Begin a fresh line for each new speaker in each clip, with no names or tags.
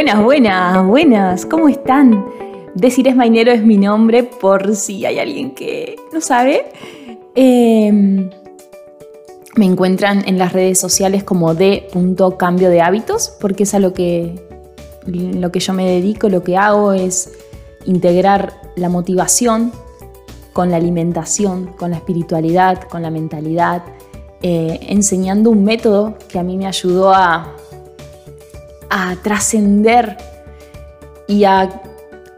Buenas, buenas, buenas, ¿cómo están? Decir Mainero es mi nombre por si hay alguien que no sabe. Em, me encuentran en las redes sociales como de cambio de hábitos, porque es a lo que, lo que yo me dedico, lo que hago es integrar la motivación con la alimentación, con la espiritualidad, con la mentalidad, eh, enseñando un método que a mí me ayudó a a trascender y a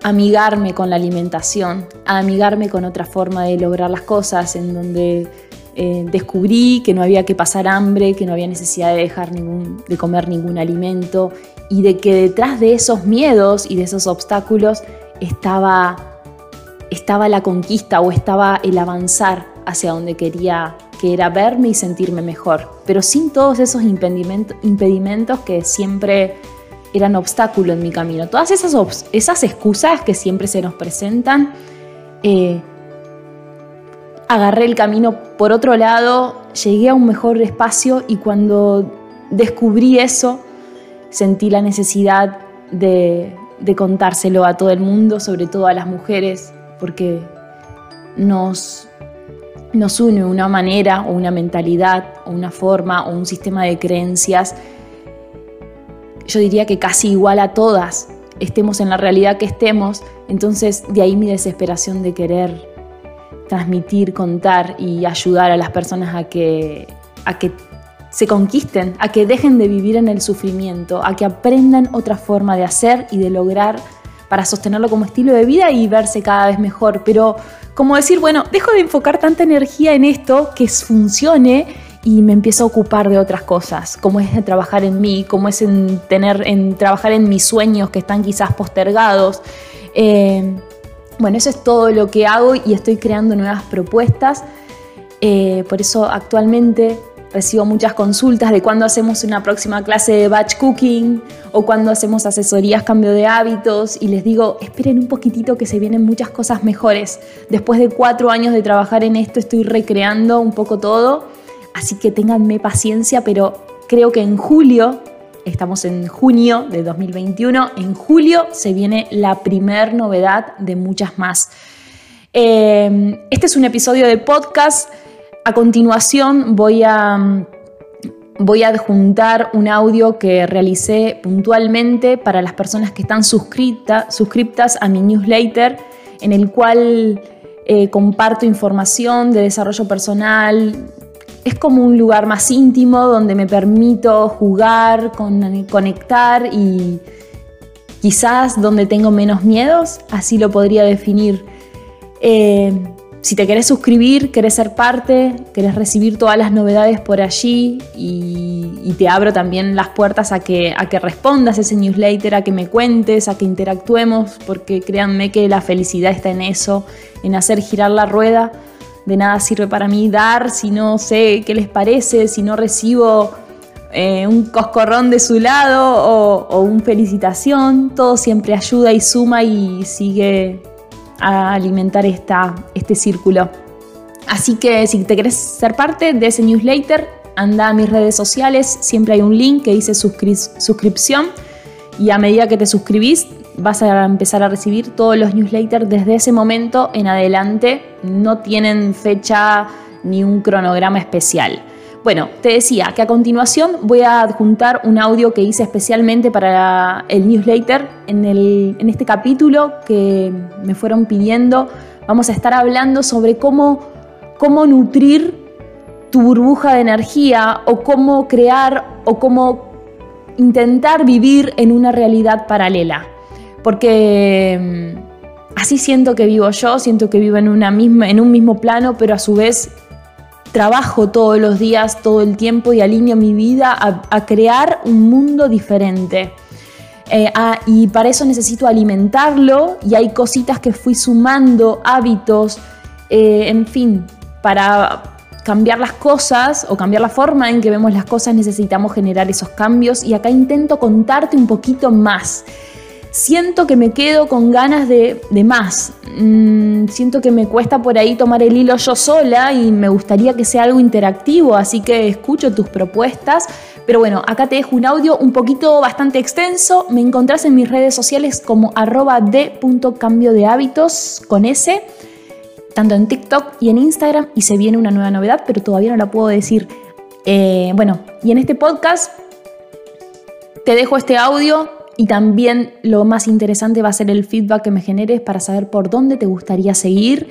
amigarme con la alimentación, a amigarme con otra forma de lograr las cosas, en donde eh, descubrí que no había que pasar hambre, que no había necesidad de dejar ningún, de comer ningún alimento y de que detrás de esos miedos y de esos obstáculos estaba, estaba la conquista o estaba el avanzar hacia donde quería que era verme y sentirme mejor, pero sin todos esos impedimentos que siempre eran obstáculo en mi camino. Todas esas, esas excusas que siempre se nos presentan, eh, agarré el camino por otro lado, llegué a un mejor espacio y cuando descubrí eso, sentí la necesidad de, de contárselo a todo el mundo, sobre todo a las mujeres, porque nos, nos une una manera o una mentalidad o una forma o un sistema de creencias, yo diría que casi igual a todas, estemos en la realidad que estemos, entonces de ahí mi desesperación de querer transmitir, contar y ayudar a las personas a que, a que se conquisten, a que dejen de vivir en el sufrimiento, a que aprendan otra forma de hacer y de lograr para sostenerlo como estilo de vida y verse cada vez mejor. Pero como decir, bueno, dejo de enfocar tanta energía en esto, que funcione y me empiezo a ocupar de otras cosas, como es trabajar en mí, como es en tener, en trabajar en mis sueños que están quizás postergados. Eh, bueno, eso es todo lo que hago y estoy creando nuevas propuestas. Eh, por eso actualmente recibo muchas consultas de cuándo hacemos una próxima clase de batch cooking o cuando hacemos asesorías cambio de hábitos y les digo, esperen un poquitito que se vienen muchas cosas mejores. Después de cuatro años de trabajar en esto estoy recreando un poco todo, así que ténganme paciencia, pero creo que en julio, estamos en junio de 2021, en julio se viene la primer novedad de muchas más. Eh, este es un episodio de podcast a continuación voy a, voy a adjuntar un audio que realicé puntualmente para las personas que están suscriptas a mi newsletter, en el cual eh, comparto información de desarrollo personal. Es como un lugar más íntimo donde me permito jugar, conectar y quizás donde tengo menos miedos, así lo podría definir. Eh, si te querés suscribir, querés ser parte, querés recibir todas las novedades por allí y, te abro también las puertas a que, a respondas ese newsletter, a que me cuentes, a que interactuemos, porque créanme que la felicidad está en eso, en hacer girar la rueda. De nada sirve para mí dar si no sé qué les parece, si no recibo eh, un coscorrón de su lado o, o una felicitación. Todo siempre ayuda y suma y sigue a alimentar este círculo. Así que si te querés ser parte de ese newsletter, anda a mis redes sociales, siempre hay un link que dice suscripción y a medida que te suscribís vas a empezar a recibir todos los newsletters desde ese momento en adelante, no tienen fecha ni un cronograma especial. Bueno, te decía que a continuación voy a adjuntar un audio que hice especialmente para el newsletter. En, en este capítulo que me fueron pidiendo, vamos a estar hablando sobre cómo, cómo nutrir tu burbuja de energía o cómo crear o cómo intentar vivir en una realidad paralela. Porque mm, así siento que vivo yo, siento que vivo en, una misma, en un mismo plano, pero a su vez trabajo todos los días, todo el tiempo y alineo mi vida a, crear un mundo diferente. Eh, ah, y para eso necesito alimentarlo y hay cositas que fui sumando, hábitos, eh, en fin, para cambiar las cosas o cambiar la forma en que vemos las cosas necesitamos generar esos cambios y acá intento contarte un poquito más siento que me quedo con ganas de, más. Mm, siento que me cuesta por ahí tomar el hilo yo sola y me gustaría que sea algo interactivo, así que escucho tus propuestas. Pero bueno, acá te dejo un audio un poquito bastante extenso. Me encontrás en mis redes sociales como arroba de.cambio de hábitos con S, tanto en TikTok y en Instagram. Y se viene una nueva novedad, pero todavía no la puedo decir. Eh, bueno, y en este podcast te dejo este audio y también lo más interesante va a ser el feedback que me generes para saber por dónde te gustaría seguir,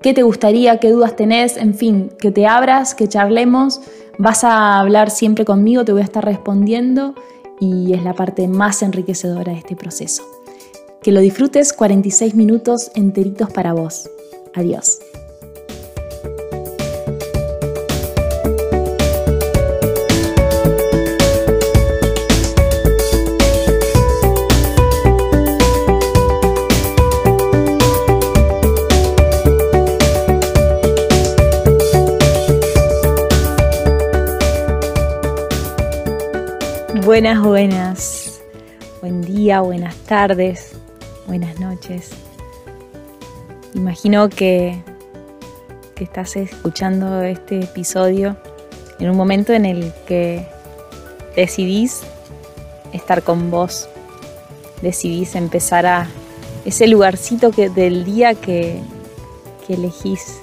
qué te gustaría, qué dudas tenés, en fin, que te abras, que charlemos. Vas a hablar siempre conmigo, te voy a estar respondiendo y es la parte más enriquecedora de este proceso. Que lo disfrutes 46 minutos enteritos para vos. Adiós. Buenas, buenas. Buen día, buenas tardes, buenas noches. Imagino que, que estás escuchando este episodio en un momento en el que decidís estar con vos, decidís empezar a ese lugarcito del día que, que elegís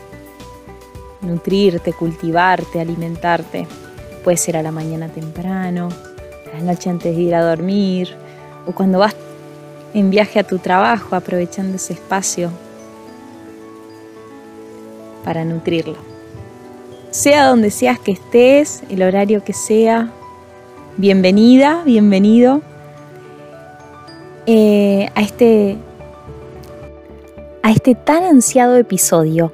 nutrirte, cultivarte, alimentarte. Puede ser a la mañana temprano, la noche antes de ir a dormir o cuando vas en viaje a tu trabajo aprovechando ese espacio para nutrirlo. Sea donde seas que estés, el horario que sea, bienvenida, bienvenido eh, a, este, a este tan ansiado episodio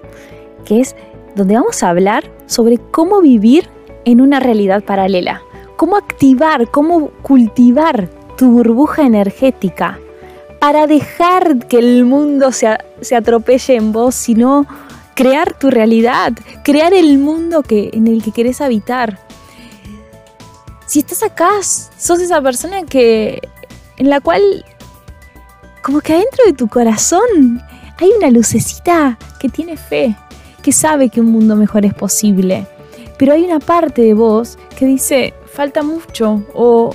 que es donde vamos a hablar sobre cómo vivir en una realidad paralela cómo activar, cómo cultivar tu burbuja energética para dejar que el mundo se, atropelle en vos, sino crear tu realidad, crear el mundo que, en el que querés habitar. Si estás acá, sos esa persona que en la cual como que adentro de tu corazón hay una lucecita que tiene fe, que sabe que un mundo mejor es posible. Pero hay una parte de vos que dice, falta mucho o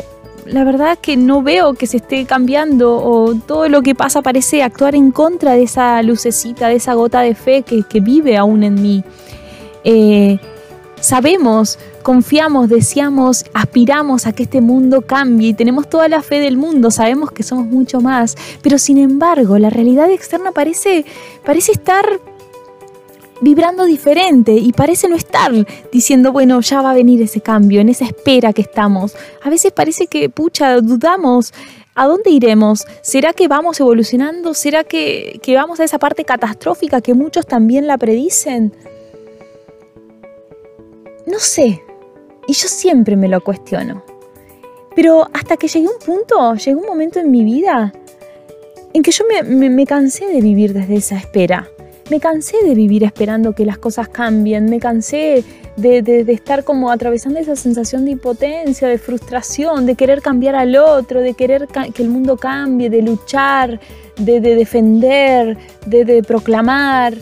la verdad que no veo que se esté cambiando o todo lo que pasa parece actuar en contra de esa lucecita, de esa gota de fe que, vive aún en mí. Eh, sabemos, confiamos, deseamos, aspiramos a que este mundo cambie y tenemos toda la fe del mundo, sabemos que somos mucho más, pero sin embargo la realidad externa parece, parece estar vibrando diferente y parece no estar diciendo, bueno, ya va a venir ese cambio, en esa espera que estamos. A veces parece que, pucha, dudamos. ¿A dónde iremos? ¿Será que vamos evolucionando? ¿Será que, que vamos a esa parte catastrófica que muchos también la predicen? No sé. Y yo siempre me lo cuestiono. Pero hasta que llegué un punto, llegó un momento en mi vida en que yo me, me cansé de vivir desde esa espera. Me cansé de vivir esperando que las cosas cambien, me cansé de, estar como atravesando esa sensación de impotencia, de frustración, de querer cambiar al otro, de querer que el mundo cambie, de luchar, de, defender, de proclamar.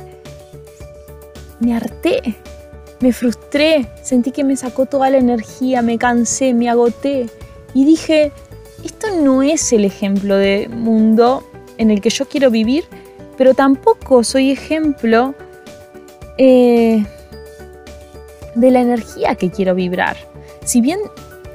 Me harté, me frustré, sentí que me sacó toda la energía, me cansé, me agoté y dije, esto no es el ejemplo de mundo en el que yo quiero vivir pero tampoco soy ejemplo eh, de la energía que quiero vibrar. Si bien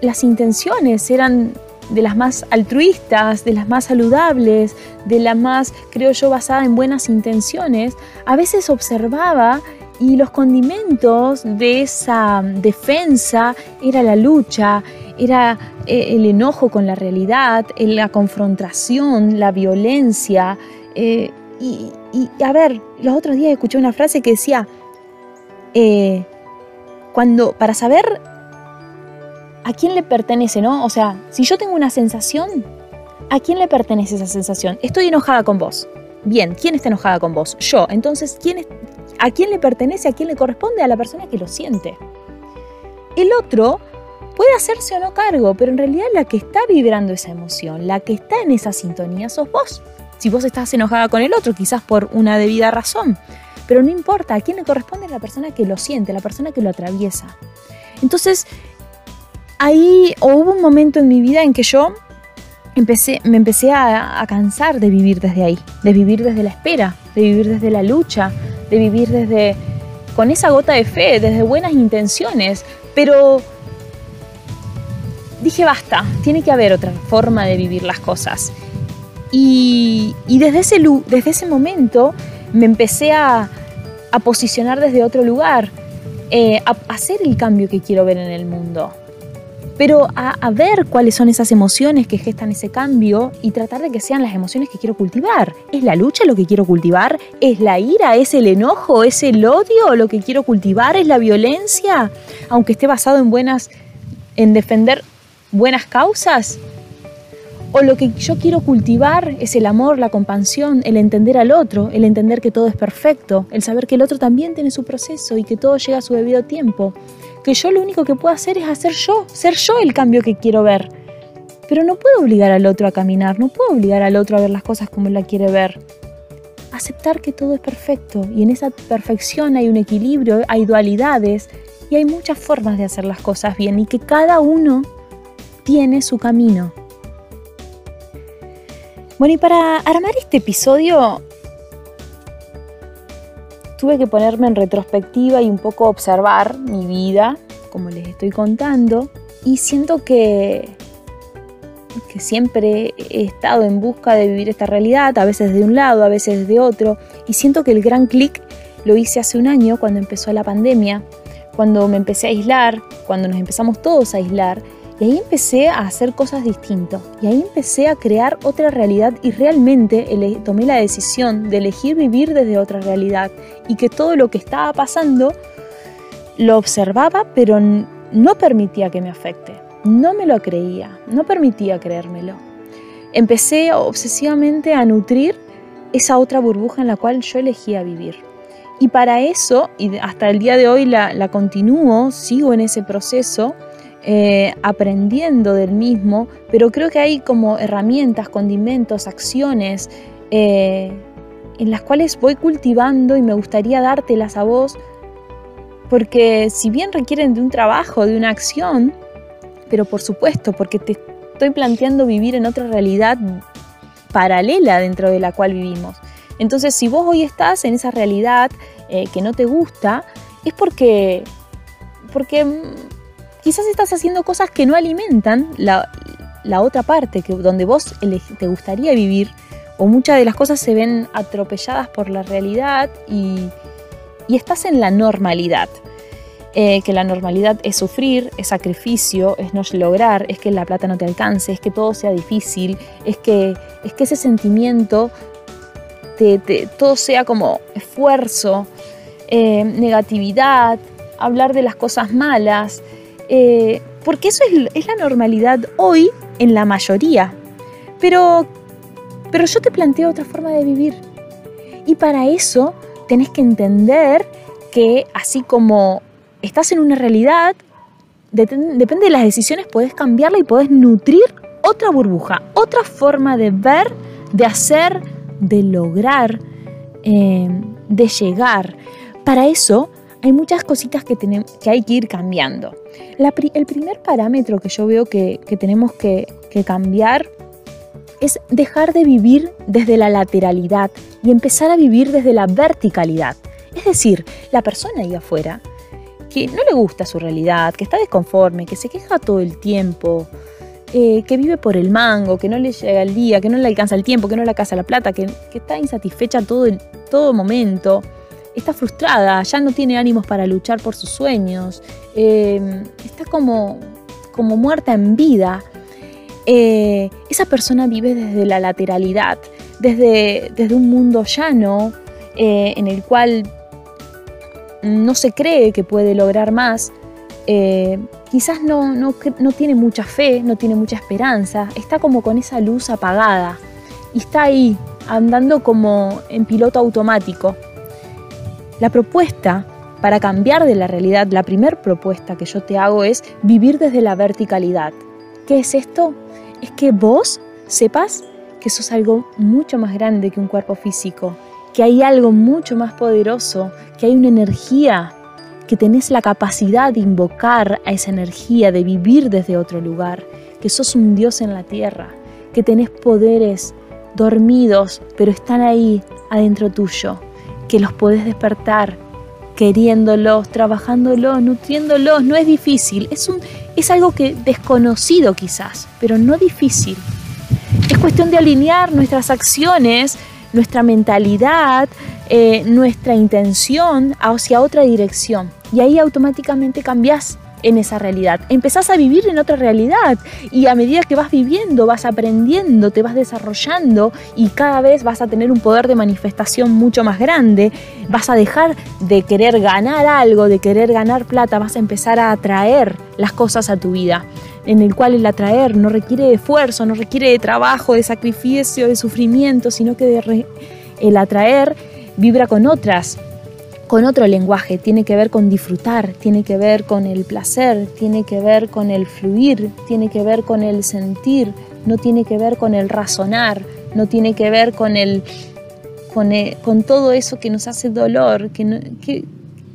las intenciones eran de las más altruistas, de las más saludables, de las más, creo yo, basada en buenas intenciones, a veces observaba y los condimentos de esa defensa era la lucha, era eh, el enojo con la realidad, la confrontación, la violencia, eh, y, a ver, los otros días escuché una frase que decía, eh, cuando, para saber a quién le pertenece, ¿no? O sea, si yo tengo una sensación, ¿a quién le pertenece esa sensación? Estoy enojada con vos. Bien, ¿quién está enojada con vos? Yo. Entonces, ¿quién ¿a quién le pertenece? ¿A quién le corresponde? A la persona que lo siente. El otro puede hacerse o no cargo, pero en realidad la que está vibrando esa emoción, la que está en esa sintonía, sos vos. Si vos estás enojada con el otro, quizás por una debida razón, pero no importa, a quién le corresponde la persona que lo siente, la persona que lo atraviesa. Entonces, ahí hubo un momento en mi vida en que yo empecé, me empecé a, a, cansar de vivir desde ahí, de vivir desde la espera, de vivir desde la lucha, de vivir desde con esa gota de fe, desde buenas intenciones, pero dije basta, tiene que haber otra forma de vivir las cosas. Y, y desde, ese, desde ese momento me empecé a, a posicionar desde otro lugar, eh, a hacer el cambio que quiero ver en el mundo. Pero a, a, ver cuáles son esas emociones que gestan ese cambio y tratar de que sean las emociones que quiero cultivar. ¿Es la lucha lo que quiero cultivar? ¿Es la ira? ¿Es el enojo? ¿Es el odio lo que quiero cultivar? ¿Es la violencia? Aunque esté basado en buenas, en defender buenas causas. O lo que yo quiero cultivar es el amor, la compasión, el entender al otro, el entender que todo es perfecto, el saber que el otro también tiene su proceso y que todo llega a su debido tiempo. Que yo lo único que puedo hacer es hacer yo, ser yo el cambio que quiero ver. Pero no puedo obligar al otro a caminar, no puedo obligar al otro a ver las cosas como él la quiere ver. Aceptar que todo es perfecto y en esa perfección hay un equilibrio, hay dualidades y hay muchas formas de hacer las cosas bien y que cada uno tiene su camino. Bueno, y para armar este episodio tuve que ponerme en retrospectiva y un poco observar mi vida, como les estoy contando, y siento que, que siempre he estado en busca de vivir esta realidad, a veces de un lado, a veces de otro, y siento que el gran clic lo hice hace un año cuando empezó la pandemia, cuando me empecé a aislar, cuando nos empezamos todos a aislar, y ahí empecé a hacer cosas distintas. Y ahí empecé a crear otra realidad y realmente tomé la decisión de elegir vivir desde otra realidad. Y que todo lo que estaba pasando lo observaba, pero no permitía que me afecte. No me lo creía, no permitía creérmelo. Empecé obsesivamente a nutrir esa otra burbuja en la cual yo elegía vivir. Y para eso, y hasta el día de hoy la, la continúo, sigo en ese proceso, eh, aprendiendo del mismo, pero creo que hay como herramientas, condimentos, acciones eh, en las cuales voy cultivando y me gustaría dártelas a vos, porque si bien requieren de un trabajo, de una acción, pero por supuesto, porque te estoy planteando vivir en otra realidad paralela dentro de la cual vivimos. Entonces, si vos hoy estás en esa realidad eh, que no te gusta, es porque, porque quizás estás haciendo cosas que no alimentan la, otra parte, que, donde vos te gustaría vivir, o muchas de las cosas se ven atropelladas por la realidad y, estás en la normalidad. Eh, que la normalidad es sufrir, es sacrificio, es no lograr, es que la plata no te alcance, es que todo sea difícil, es que, es que ese sentimiento, todo sea como esfuerzo, eh, negatividad, hablar de las cosas malas, eh, porque eso es, la normalidad hoy en la mayoría. Pero, pero yo te planteo otra forma de vivir. Y para eso tenés que entender que así como estás en una realidad, depende de las decisiones, podés cambiarla y podés nutrir otra burbuja, otra forma de ver, de hacer, de lograr, eh, de llegar. Para eso hay muchas cositas que, que hay que ir cambiando. el primer parámetro que yo veo que, tenemos que, cambiar es dejar de vivir desde la lateralidad y empezar a vivir desde la verticalidad. Es decir, la persona ahí afuera que no le gusta su realidad, que está desconforme, que se queja todo el tiempo, eh, que vive por el mango, que no le llega el día, que no le alcanza el tiempo, que no le alcanza la plata, que, está insatisfecha todo, el, todo momento, está frustrada, ya no tiene ánimos para luchar por sus sueños, eh, está como, como muerta en vida. Eh, esa persona vive desde la lateralidad, desde, desde un mundo llano eh, en el cual no se cree que puede lograr más. quizás no, no, no tiene mucha fe, no tiene mucha esperanza, está como con esa luz apagada y está ahí andando como en piloto automático. La propuesta para cambiar de la realidad, la primera propuesta que yo te hago es vivir desde la verticalidad. ¿Qué es esto? Es que vos sepas que sos algo mucho más grande que un cuerpo físico, que hay algo mucho más poderoso, que hay una energía, que tenés la capacidad de invocar a esa energía, de vivir desde otro lugar, que sos un Dios en la tierra, que tenés poderes dormidos, pero están ahí adentro tuyo, que los podés despertar, queriéndolos, trabajándolos, nutriéndolos. No es difícil, es, un, es algo que desconocido quizás, pero no difícil. Es cuestión de alinear nuestras acciones, nuestra mentalidad, eh, nuestra intención hacia otra dirección. Y ahí automáticamente cambias en esa realidad. Empezás a vivir en otra realidad y a medida que vas viviendo, vas aprendiendo, te vas desarrollando y cada vez vas a tener un poder de manifestación mucho más grande. Vas a dejar de querer ganar algo, de querer ganar plata, vas a empezar a atraer las cosas a tu vida en el cual el atraer no requiere de esfuerzo, no requiere de trabajo, de sacrificio, de sufrimiento, sino que el atraer vibra con otras con otro lenguaje, tiene que ver con disfrutar, tiene que ver con el placer, tiene que ver con el fluir, tiene que ver con el sentir, no tiene que ver con el razonar, no tiene que ver con el con, eh, todo eso que nos hace dolor, que, que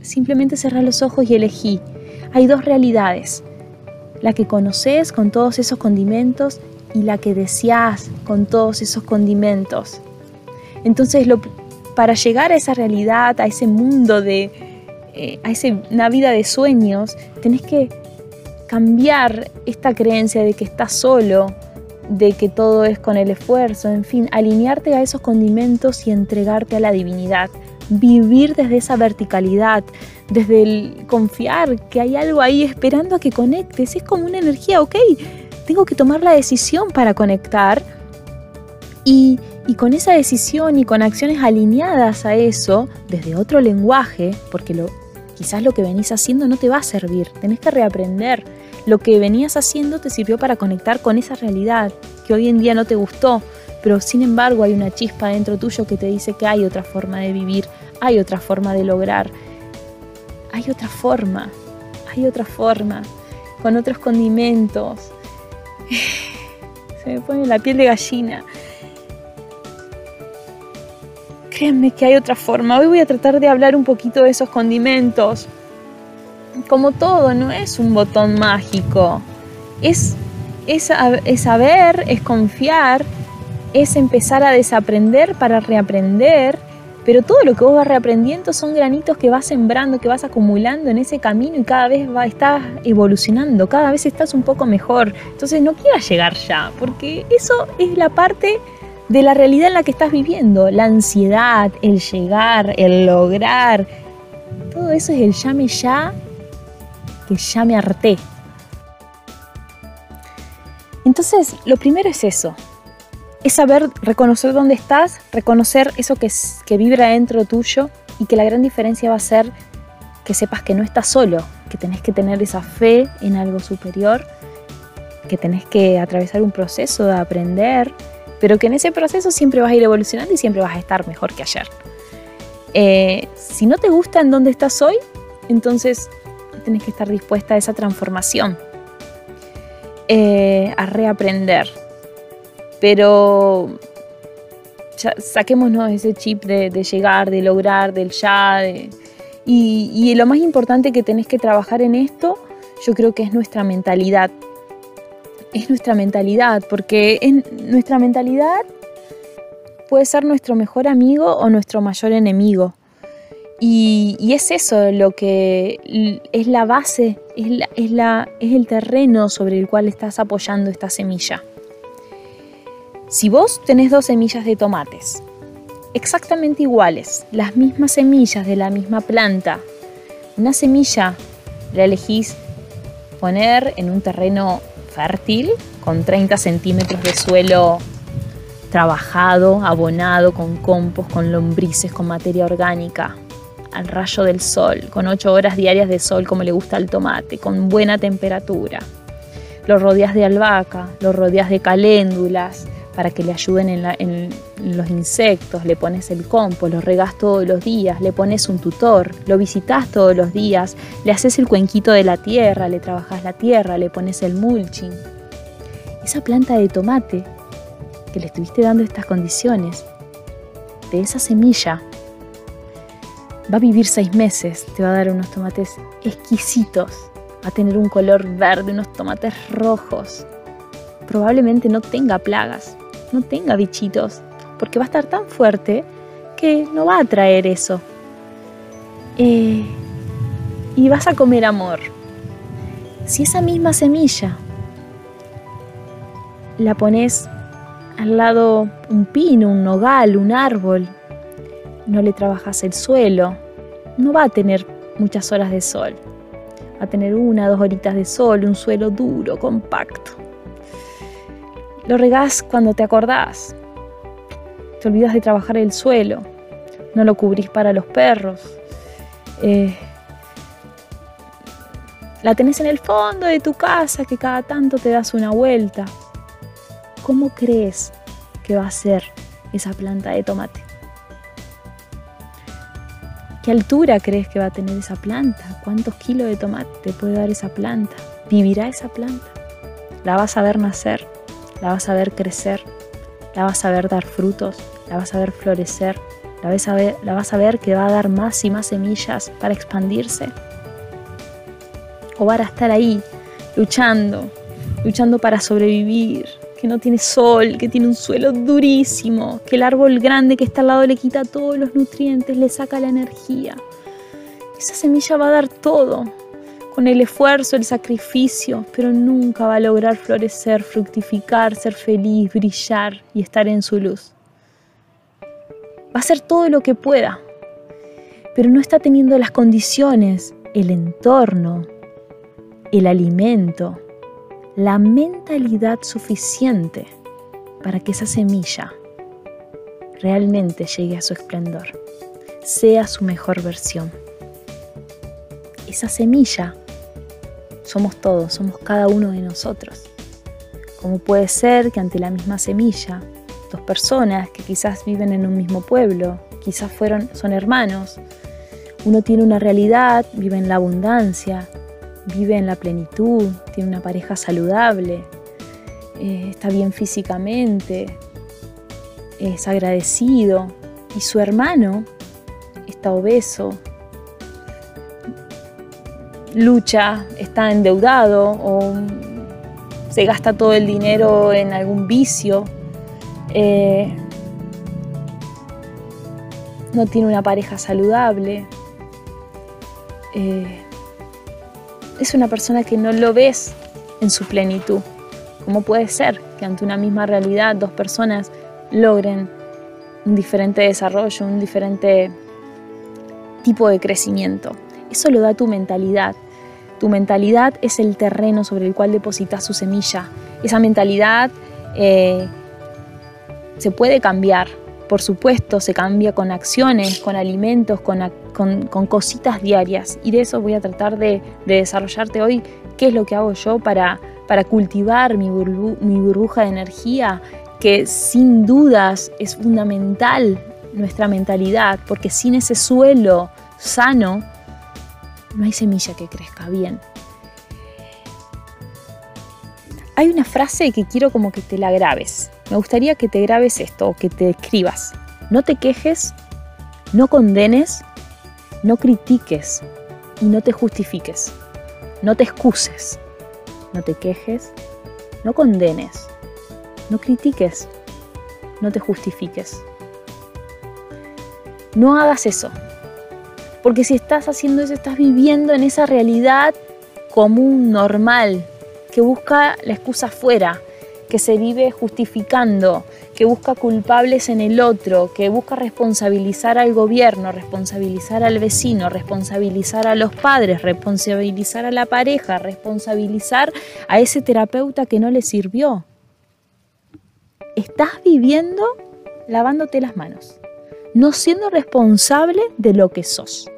simplemente cerrar los ojos y elegí. Hay dos realidades, la que conoces con todos esos condimentos y la que deseas con todos esos condimentos. Entonces lo, para llegar a esa realidad, a ese mundo de, eh, a ese, una vida de sueños, tenés que cambiar esta creencia de que estás solo, de que todo es con el esfuerzo, en fin, alinearte a esos condimentos y entregarte a la divinidad. Vivir desde esa verticalidad, desde el confiar que hay algo ahí esperando a que conectes. Es como una energía, ok, tengo que tomar la decisión para conectar y y con esa decisión y con acciones alineadas a eso, desde otro lenguaje, porque lo, quizás lo que venís haciendo no te va a servir, tenés que reaprender. Lo que venías haciendo te sirvió para conectar con esa realidad que hoy en día no te gustó, pero sin embargo hay una chispa dentro tuyo que te dice que hay otra forma de vivir, hay otra forma de lograr, hay otra forma, hay otra forma, con otros condimentos. Se me pone la piel de gallina créanme que hay otra forma. Hoy voy a tratar de hablar un poquito de esos condimentos. Como todo, no es un botón mágico. Es, es, es saber, es confiar, es empezar a desaprender para reaprender. Pero todo lo que vos vas reaprendiendo son granitos que vas sembrando, que vas acumulando en ese camino y cada vez va, estás evolucionando, cada vez estás un poco mejor. Entonces no quieras llegar ya, porque eso es la parte de la realidad en la que estás viviendo. La ansiedad, el llegar, el lograr. Todo eso es el llame ya, que ya me harté. Entonces, lo primero es eso. Es saber reconocer dónde estás, reconocer eso que, que vibra dentro tuyo y que la gran diferencia va a ser que sepas que no estás solo, que tenés que tener esa fe en algo superior, que tenés que atravesar un proceso de aprender, pero que en ese proceso siempre vas a ir evolucionando y siempre vas a estar mejor que ayer. Eh, si no te gusta en dónde estás hoy, entonces tienes que estar dispuesta a esa transformación, eh, a reaprender. Pero saquémonos ese chip de, llegar, de lograr, del ya. y, y lo más importante que tenés que trabajar en esto, yo creo que es nuestra mentalidad es nuestra mentalidad, porque en nuestra mentalidad puede ser nuestro mejor amigo o nuestro mayor enemigo. Y, es eso lo que es la base, es, es, la, es el terreno sobre el cual estás apoyando esta semilla. Si vos tenés dos semillas de tomates, exactamente iguales, las mismas semillas de la misma planta, una semilla la elegís poner en un terreno fértil, con 30 centímetros de suelo trabajado, abonado, con compost, con lombrices, con materia orgánica, al rayo del sol, con 8 horas diarias de sol como le gusta al tomate, con buena temperatura. Lo rodeas de albahaca, lo rodeas de caléndulas, para que le ayuden en, los insectos, le pones el compost, lo regas todos los días, le pones un tutor, lo visitas todos los días, le haces el cuenquito de la tierra, le trabajas la tierra, le pones el mulching. Esa planta de tomate que le estuviste dando estas condiciones, de esa semilla, va a vivir seis meses, te va a dar unos tomates exquisitos, va a tener un color verde, unos tomates rojos. Probablemente no tenga plagas, no tenga bichitos, porque va a estar tan fuerte que no va a traer eso. Eh, y vas a comer amor. Si esa misma semilla la pones al lado un pino, un nogal, un árbol, no le trabajas el suelo, no va a tener muchas horas de sol. Va a tener una, dos horitas de sol, un suelo duro, compacto. Lo regás cuando te acordás. Te olvidas de trabajar el suelo. No lo cubrís para los perros. Eh, la tenés en el fondo de tu casa que cada tanto te das una vuelta. ¿Cómo crees que va a ser esa planta de tomate? ¿Qué altura crees que va a tener esa planta? ¿Cuántos kilos de tomate te puede dar esa planta? ¿Vivirá esa planta? ¿La vas a ver nacer? ¿La vas a ver crecer? ¿La vas a ver dar frutos? ¿La vas a ver florecer? ¿La vas a ver, la vas a ver que va a dar más y más semillas para expandirse? ¿O va a estar ahí luchando, luchando para sobrevivir, que no tiene sol, que tiene un suelo durísimo, que el árbol grande que está al lado le quita todos los nutrientes, le saca la energía. Esa semilla va a dar todo, con el esfuerzo, el sacrificio, pero nunca va a lograr florecer, fructificar, ser feliz, brillar y estar en su luz. Va a hacer todo lo que pueda, pero no está teniendo las condiciones, el entorno, el alimento, la mentalidad suficiente para que esa semilla realmente llegue a su esplendor, sea su mejor versión. Esa semilla somos todos, somos cada uno de nosotros. ¿Cómo puede ser que ante la misma semilla, dos personas que quizás viven en un mismo pueblo, quizás fueron, son hermanos, uno tiene una realidad, vive en la abundancia, vive en la plenitud, tiene una pareja saludable, eh, está bien físicamente, es agradecido y su hermano está obeso, lucha, está endeudado o se gasta todo el dinero en algún vicio, eh, no tiene una pareja saludable. Eh, es una persona que no lo ves en su plenitud. ¿Cómo puede ser que ante una misma realidad dos personas logren un diferente desarrollo, un diferente tipo de crecimiento? Eso lo da tu mentalidad. Tu mentalidad es el terreno sobre el cual depositas su semilla. Esa mentalidad eh, se puede cambiar, por supuesto, se cambia con acciones, con alimentos, con, cositas diarias. Y de eso voy a tratar de, desarrollarte hoy qué es lo que hago yo para, para cultivar mi, mi burbuja de energía, que sin dudas es fundamental nuestra mentalidad, porque sin ese suelo sano, no hay semilla que crezca bien. Hay una frase que quiero como que te la grabes me gustaría que te grabes esto o que te escribas. No te quejes, no condenes, no critiques y no te justifiques. No te excuses. No te quejes, no condenes, no critiques, no te justifiques. No hagas eso. Porque si estás haciendo eso, estás viviendo en esa realidad común, normal, que busca la excusa afuera, que se vive justificando, que busca culpables en el otro, que busca responsabilizar al gobierno, responsabilizar al vecino, responsabilizar a los padres, responsabilizar a la pareja, responsabilizar a ese terapeuta que no le sirvió. Estás viviendo lavándote las manos, no siendo responsable de lo que sos.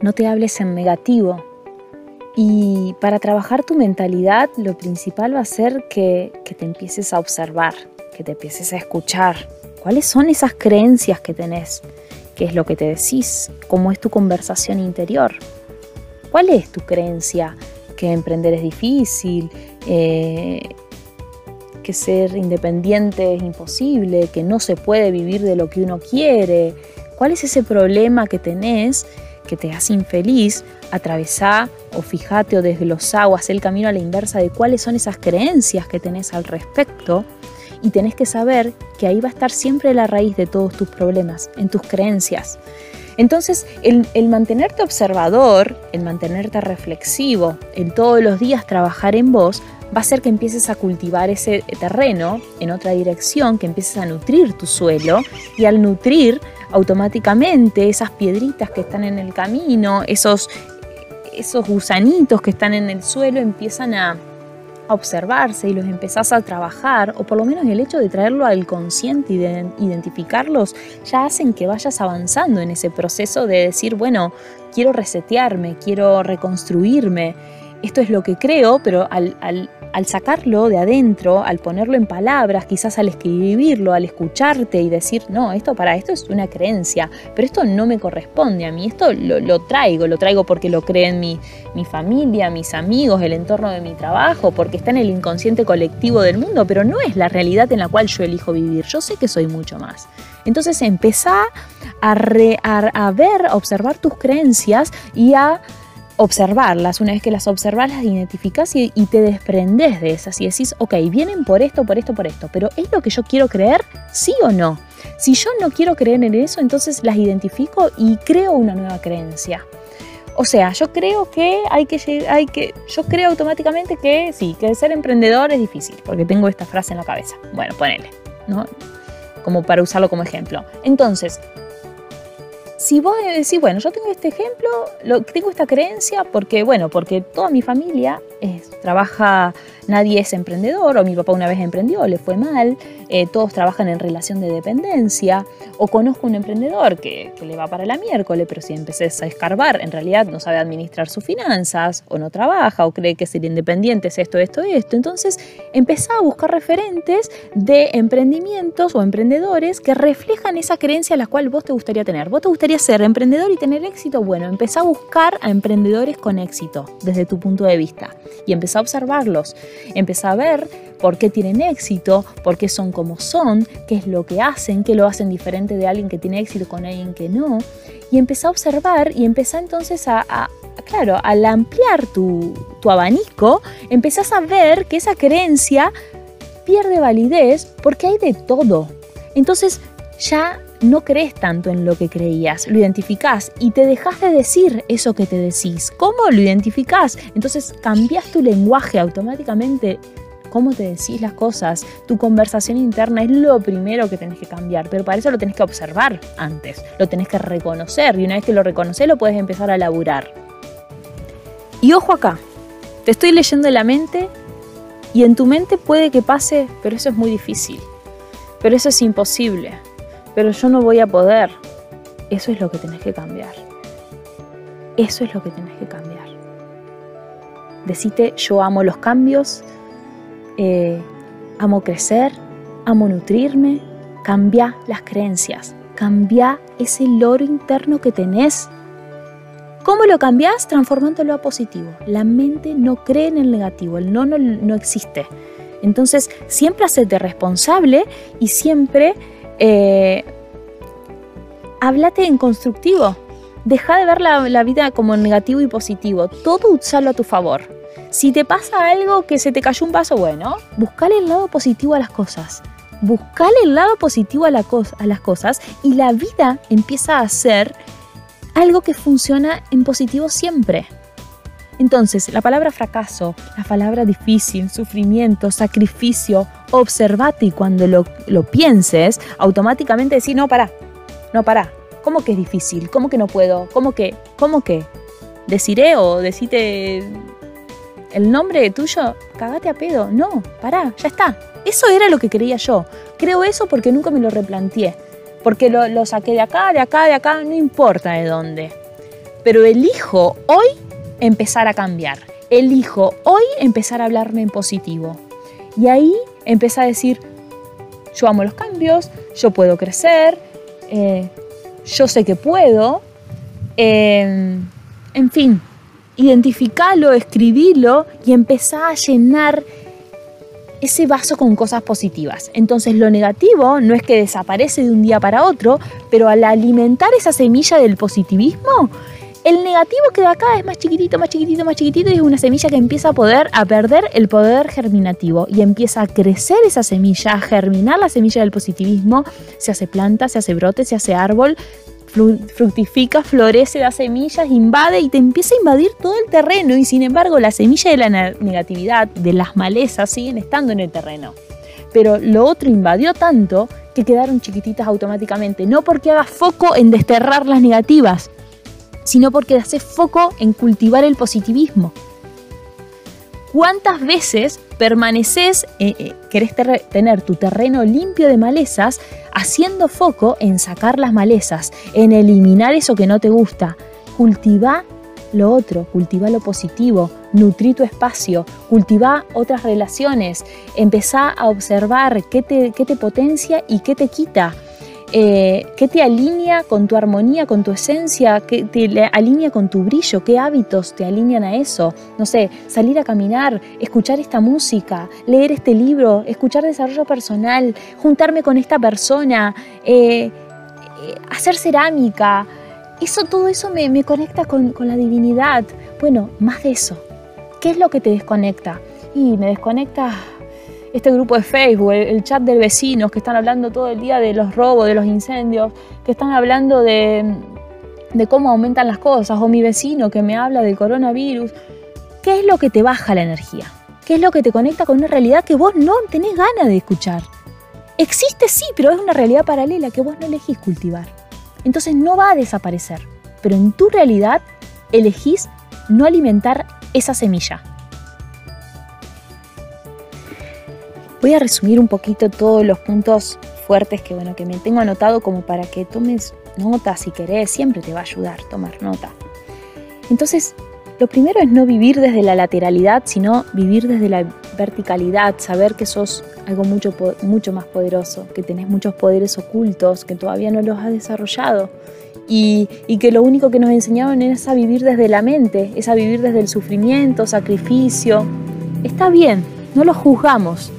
No te hables en negativo, Y para trabajar tu mentalidad, lo principal va a ser que, que te empieces a observar, que te empieces a escuchar. ¿Cuáles son esas creencias que tenés? ¿Qué es lo que te decís? ¿Cómo es tu conversación interior? ¿Cuál es tu creencia? Que emprender es difícil, eh, que ser independiente es imposible, que no se puede vivir de lo que uno quiere. ¿Cuál es ese problema que tenés que te hace infeliz? Atravesá o fíjate o desglosá o haz el camino a la inversa de cuáles son esas creencias que tenés al respecto y tenés que saber que ahí va a estar siempre la raíz de todos tus problemas, en tus creencias. Entonces, el, mantenerte observador, el mantenerte reflexivo, en todos los días trabajar en vos, va a hacer que empieces a cultivar ese terreno en otra dirección, que empieces a nutrir tu suelo y al nutrir automáticamente esas piedritas que están en el camino, esos, esos gusanitos que están en el suelo empiezan a, a observarse y los empezás a trabajar, o por lo menos el hecho de traerlo al consciente y de identificarlos, ya hacen que vayas avanzando en ese proceso de decir, bueno, quiero resetearme, quiero reconstruirme, esto es lo que creo, pero al, al sacarlo de adentro, al ponerlo en palabras, quizás al escribirlo, al escucharte y decir, no, esto para esto es una creencia, pero esto no me corresponde a mí, esto lo, traigo, lo traigo porque lo creen mi, mi familia, mis amigos, el entorno de mi trabajo, porque está en el inconsciente colectivo del mundo, pero no es la realidad en la cual yo elijo vivir, yo sé que soy mucho más. Entonces empezá a, a ver, a observar tus creencias y a observarlas, una vez que las observas, las identificas y, te desprendes de esas y decís, ok, vienen por esto, por esto, por esto, pero ¿es lo que yo quiero creer? ¿Sí o no? Si yo no quiero creer en eso, entonces las identifico y creo una nueva creencia. O sea, yo creo que hay que, hay que, yo creo automáticamente que sí, que ser emprendedor es difícil, porque tengo esta frase en la cabeza. Bueno, ponele, ¿no? Como para usarlo como ejemplo. Entonces, si vos decís, bueno, yo tengo este ejemplo, lo, tengo esta creencia porque, bueno, porque toda mi familia trabaja nadie es emprendedor, o mi papá una vez emprendió, le fue mal, eh, todos trabajan en relación de dependencia, o conozco un emprendedor que, le va para la miércoles, pero si empecés a escarbar, en realidad no sabe administrar sus finanzas, o no trabaja, o cree que ser independiente es esto, esto, esto. Entonces empezá a buscar referentes de emprendimientos o emprendedores que reflejan esa creencia a la cual vos te gustaría tener. Vos te gustaría ser emprendedor y tener éxito, bueno, empezá a buscar a emprendedores con éxito desde tu punto de vista y empezá a observarlos. Empezá a ver por qué tienen éxito, por qué son como son, qué es lo que hacen, qué lo hacen diferente de alguien que tiene éxito con alguien que no. Y empezá a observar y empezá entonces a, claro, al ampliar tu, tu abanico, empezás a ver que esa creencia pierde validez porque hay de todo. Entonces ya no crees tanto en lo que creías, lo identificás y te dejas de decir eso que te decís. ¿Cómo lo identificás? Entonces cambias tu lenguaje automáticamente. Cómo te decís las cosas, tu conversación interna es lo primero que tenés que cambiar, pero para eso lo tenés que observar antes, lo tenés que reconocer y una vez que lo reconoces lo puedes empezar a laburar. Y ojo acá, te estoy leyendo la mente y en tu mente puede que pase, pero eso es muy difícil, pero eso es imposible pero yo no voy a poder. Eso es lo que tenés que cambiar. Eso es lo que tenés que cambiar. Decite, yo amo los cambios, eh, amo crecer, amo nutrirme. Cambia las creencias, cambia ese loro interno que tenés. ¿Cómo lo cambias? Transformándolo a positivo. La mente no cree en el negativo, el no no, no existe. Entonces, siempre hacete responsable y siempre eh, háblate en constructivo. Deja de ver la, vida como negativo y positivo. Todo usalo a tu favor. Si te pasa algo que se te cayó un vaso, bueno, buscale el lado positivo a las cosas. Buscale el lado positivo a, la a las cosas y la vida empieza a ser algo que funciona en positivo siempre. Entonces, la palabra fracaso, la palabra difícil, sufrimiento, sacrificio, observate y cuando lo, pienses, automáticamente decir, no, para, no, para. ¿Cómo que es difícil? ¿Cómo que no puedo? ¿Cómo que? ¿Cómo que? Deciré o decite el nombre tuyo, cagate a pedo. No, para, ya está. Eso era lo que creía yo. Creo eso porque nunca me lo replanteé. Porque lo, lo saqué de acá, de acá, de acá, no importa de dónde. Pero elijo hoy empezar a cambiar. Elijo hoy empezar a hablarme en positivo. Y ahí empecé a decir, yo amo los cambios, yo puedo crecer, eh, yo sé que puedo. Eh, en fin, identificalo, escribilo y empezá a llenar ese vaso con cosas positivas. Entonces lo negativo no es que desaparece de un día para otro, pero al alimentar esa semilla del positivismo, el negativo queda cada vez más chiquitito, más chiquitito, más chiquitito y es una semilla que empieza a poder a perder el poder germinativo y empieza a crecer esa semilla, a germinar la semilla del positivismo, se hace planta, se hace brote, se hace árbol, fructifica, florece, da semillas, invade y te empieza a invadir todo el terreno y sin embargo la semilla de la negatividad, de las malezas, siguen estando en el terreno. Pero lo otro invadió tanto que quedaron chiquititas automáticamente, no porque hagas foco en desterrar las negativas, sino porque haces foco en cultivar el positivismo. ¿Cuántas veces permaneces, eh, eh, querés tener tu terreno limpio de malezas, haciendo foco en sacar las malezas, en eliminar eso que no te gusta? Cultiva lo otro, cultiva lo positivo, nutrí tu espacio, cultiva otras relaciones, empezá a observar qué te, qué te potencia y qué te quita. Eh, qué te alinea con tu armonía, con tu esencia, qué te alinea con tu brillo, qué hábitos te alinean a eso. No sé, salir a caminar, escuchar esta música, leer este libro, escuchar desarrollo personal, juntarme con esta persona, eh, eh, hacer cerámica. Eso, todo eso me, conecta con, con la divinidad. Bueno, más de eso. ¿Qué es lo que te desconecta? Y me desconecta este grupo de Facebook, el, chat del vecinos que están hablando todo el día de los robos, de los incendios, que están hablando de, de cómo aumentan las cosas, o mi vecino que me habla del coronavirus. ¿Qué es lo que te baja la energía? ¿Qué es lo que te conecta con una realidad que vos no tenés ganas de escuchar? Existe sí, pero es una realidad paralela que vos no elegís cultivar. Entonces no va a desaparecer, pero en tu realidad elegís no alimentar esa semilla. Voy a resumir un poquito todos los puntos fuertes que, bueno, que me tengo anotado como para que tomes nota si querés, siempre te va a ayudar tomar nota. Entonces, lo primero es no vivir desde la lateralidad, sino vivir desde la verticalidad, saber que sos algo mucho, mucho más poderoso, que tenés muchos poderes ocultos, que todavía no los has desarrollado y, que lo único que nos enseñaban es a vivir desde la mente, es a vivir desde el sufrimiento, sacrificio. Está bien, no lo juzgamos,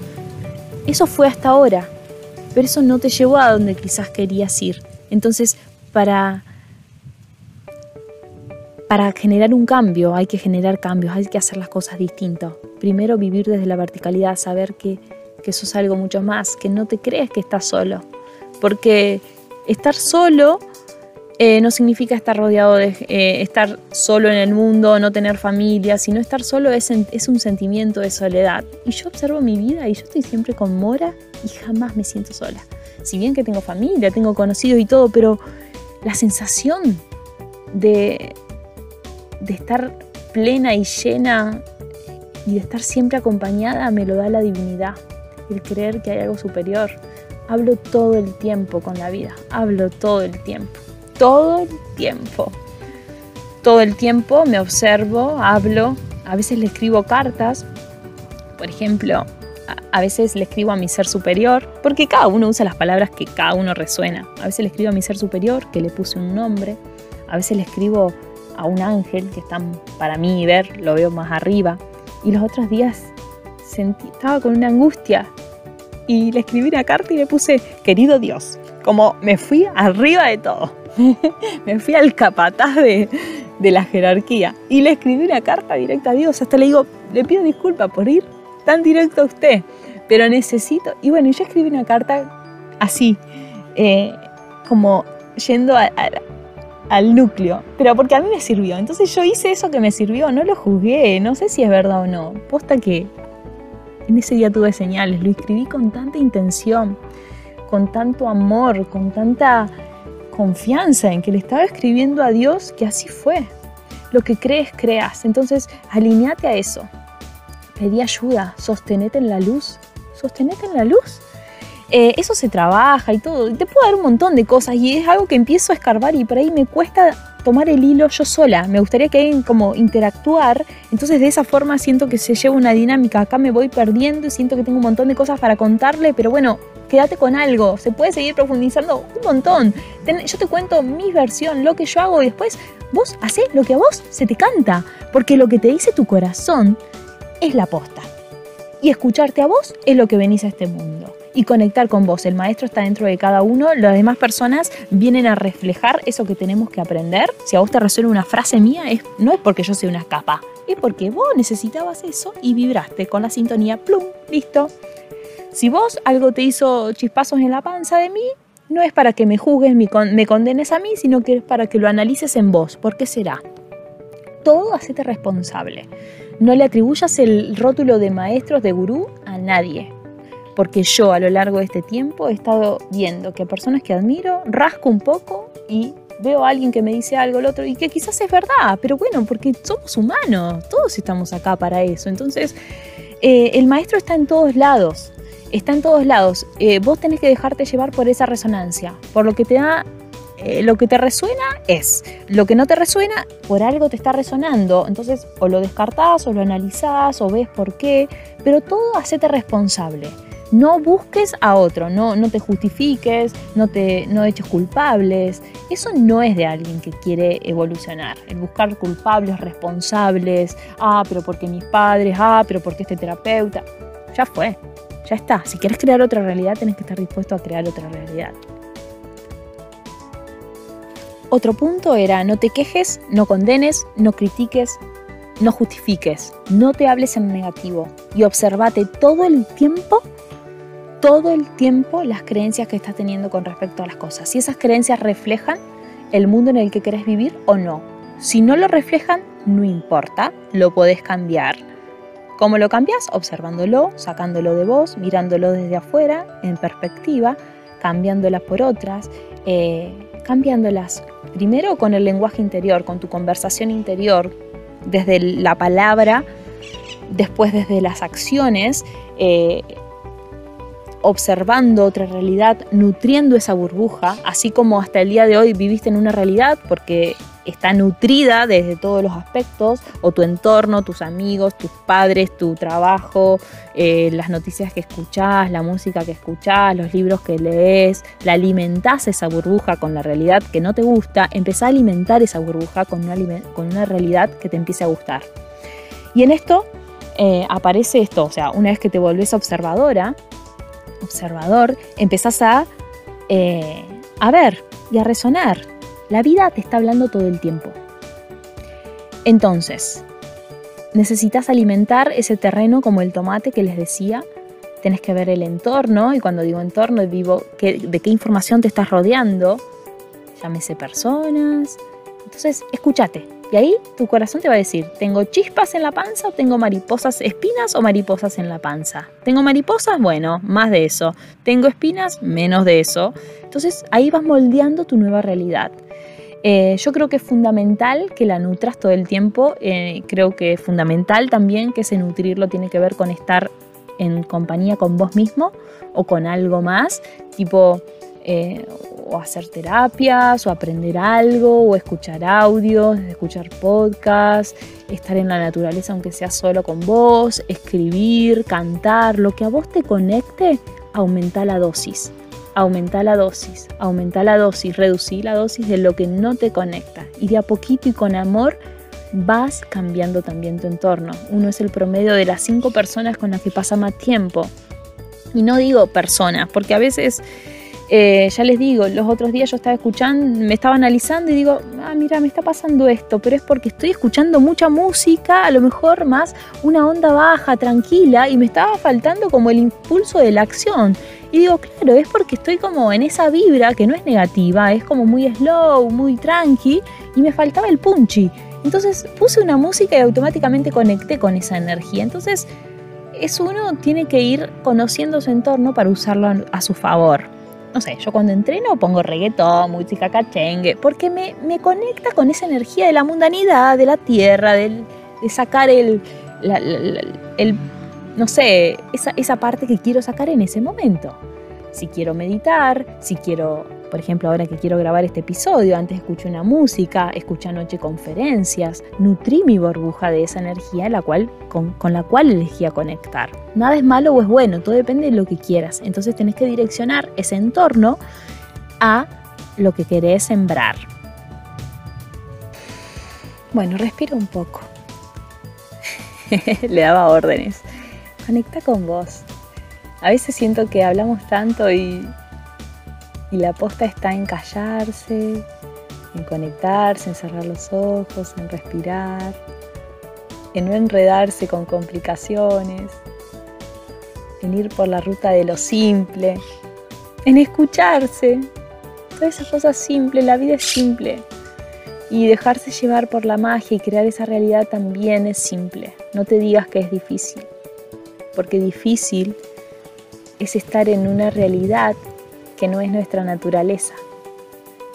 eso fue hasta ahora, pero eso no te llevó a donde quizás querías ir. Entonces, para, para generar un cambio hay que generar cambios, hay que hacer las cosas distintas. Primero vivir desde la verticalidad, saber que, que eso es algo mucho más, que no te crees que estás solo. Porque estar solo eh, no significa estar rodeado de eh, estar solo en el mundo, no tener familia, sino estar solo es, un sentimiento de soledad. Y yo observo mi vida y yo estoy siempre con Mora y jamás me siento sola. Si bien que tengo familia, tengo conocidos y todo, pero la sensación de, de estar plena y llena y de estar siempre acompañada me lo da la divinidad, el creer que hay algo superior. Hablo todo el tiempo con la vida, hablo todo el tiempo todo el tiempo. Todo el tiempo me observo, hablo, a veces le escribo cartas, por ejemplo, a veces le escribo a mi ser superior, porque cada uno usa las palabras que cada uno resuena. A veces le escribo a mi ser superior, que le puse un nombre, a veces le escribo a un ángel que está para mí ver, lo veo más arriba. Y los otros días sentí, estaba con una angustia y le escribí una carta y le puse, querido Dios, como me fui arriba de todo. me fui al capataz de, la jerarquía y le escribí una carta directa a Dios. Hasta le digo, le pido disculpas por ir tan directo a usted, pero necesito. Y bueno, yo escribí una carta así, eh, como yendo al núcleo, pero porque a mí me sirvió. Entonces yo hice eso que me sirvió, no lo juzgué, no sé si es verdad o no. Posta que en ese día tuve señales, lo escribí con tanta intención, con tanto amor, con tanta confianza en que le estaba escribiendo a Dios que así fue. Lo que crees, creas. Entonces, alineate a eso. Pedí ayuda, sostenete en la luz. Sostenete en la luz. Eh, eso se trabaja y todo. Te puedo dar un montón de cosas y es algo que empiezo a escarbar y por ahí me cuesta tomar el hilo yo sola, me gustaría que alguien como interactuar, entonces de esa forma siento que se lleva una dinámica, acá me voy perdiendo y siento que tengo un montón de cosas para contarle, pero bueno, quédate con algo, se puede seguir profundizando un montón. yo te cuento mi versión, lo que yo hago y después vos haces lo que a vos se te canta, porque lo que te dice tu corazón es la posta. Y escucharte a vos es lo que venís a este mundo y conectar con vos. El maestro está dentro de cada uno, las demás personas vienen a reflejar eso que tenemos que aprender. Si a vos te resuena una frase mía, es, no es porque yo sea una capa, es porque vos necesitabas eso y vibraste con la sintonía, plum, listo. Si vos algo te hizo chispazos en la panza de mí, no es para que me juzgues, me condenes a mí, sino que es para que lo analices en vos. ¿Por qué será? Todo hacete responsable. No le atribuyas el rótulo de maestros, de gurú, a nadie porque yo a lo largo de este tiempo he estado viendo que personas que admiro rasco un poco y veo a alguien que me dice algo, el otro, y que quizás es verdad, pero bueno, porque somos humanos, todos estamos acá para eso. Entonces, eh, el maestro está en todos lados, está en todos lados. Eh, vos tenés que dejarte llevar por esa resonancia, por lo que te da eh, lo que te resuena es, lo que no te resuena, por algo te está resonando. Entonces, o lo descartás, o lo analizás, o ves por qué, pero todo hacete responsable. No busques a otro, no, no te justifiques, no te no eches culpables. Eso no es de alguien que quiere evolucionar. El buscar culpables, responsables, ah, pero porque mis padres, ah, pero porque este terapeuta. Ya fue, ya está. Si quieres crear otra realidad, tienes que estar dispuesto a crear otra realidad. Otro punto era no te quejes, no condenes, no critiques, no justifiques, no te hables en negativo y observate todo el tiempo todo el tiempo las creencias que estás teniendo con respecto a las cosas. Si esas creencias reflejan el mundo en el que querés vivir o no. Si no lo reflejan, no importa, lo podés cambiar. ¿Cómo lo cambias? Observándolo, sacándolo de vos, mirándolo desde afuera, en perspectiva, cambiándolas por otras, eh, cambiándolas primero con el lenguaje interior, con tu conversación interior, desde la palabra, después desde las acciones, eh, observando otra realidad, nutriendo esa burbuja, así como hasta el día de hoy viviste en una realidad porque está nutrida desde todos los aspectos, o tu entorno, tus amigos, tus padres, tu trabajo, eh, las noticias que escuchás, la música que escuchás, los libros que lees, la alimentás esa burbuja con la realidad que no te gusta, empezá a alimentar esa burbuja con una, con una realidad que te empiece a gustar. Y en esto eh, aparece esto, o sea, una vez que te volvés observadora, observador, empezás a, eh, a ver y a resonar. La vida te está hablando todo el tiempo. Entonces, necesitas alimentar ese terreno como el tomate que les decía. Tienes que ver el entorno, y cuando digo entorno, digo de qué información te estás rodeando. Llámese personas. Entonces, escúchate, y ahí tu corazón te va a decir, ¿tengo chispas en la panza o tengo mariposas, espinas o mariposas en la panza? ¿Tengo mariposas? Bueno, más de eso. ¿Tengo espinas? Menos de eso. Entonces ahí vas moldeando tu nueva realidad. Eh, yo creo que es fundamental que la nutras todo el tiempo. Eh, creo que es fundamental también que ese nutrirlo tiene que ver con estar en compañía con vos mismo o con algo más. Tipo, eh, o hacer terapias, o aprender algo, o escuchar audios, escuchar podcasts, estar en la naturaleza aunque sea solo con vos, escribir, cantar, lo que a vos te conecte, aumenta la dosis. Aumenta la dosis, aumenta la dosis, reducir la dosis de lo que no te conecta. Y de a poquito y con amor vas cambiando también tu entorno. Uno es el promedio de las cinco personas con las que pasa más tiempo. Y no digo personas, porque a veces eh, ya les digo, los otros días yo estaba escuchando, me estaba analizando y digo, ah, mira, me está pasando esto, pero es porque estoy escuchando mucha música, a lo mejor más una onda baja, tranquila, y me estaba faltando como el impulso de la acción. Y digo, claro, es porque estoy como en esa vibra que no es negativa, es como muy slow, muy tranqui, y me faltaba el punchy. Entonces puse una música y automáticamente conecté con esa energía. Entonces, es uno tiene que ir conociendo su entorno para usarlo a su favor no sé, yo cuando entreno pongo reggaetón, música cachengue, porque me, conecta con esa energía de la mundanidad, de la tierra, de sacar el no sé, esa, esa parte que quiero sacar en ese momento. Si quiero meditar, si quiero Por ejemplo, ahora que quiero grabar este episodio, antes escuché una música, escuché anoche conferencias, nutrí mi burbuja de esa energía la cual, con, con la cual elegí a conectar. Nada es malo o es bueno, todo depende de lo que quieras. Entonces tenés que direccionar ese entorno a lo que querés sembrar. Bueno, respira un poco. Le daba órdenes. Conecta con vos. A veces siento que hablamos tanto y, la posta está en callarse, en conectarse, en cerrar los ojos, en respirar, en no enredarse con complicaciones, en ir por la ruta de lo simple, en escucharse. Todas esas cosas simples, la vida es simple. Y dejarse llevar por la magia y crear esa realidad también es simple. No te digas que es difícil, porque difícil es estar en una realidad que no es nuestra naturaleza.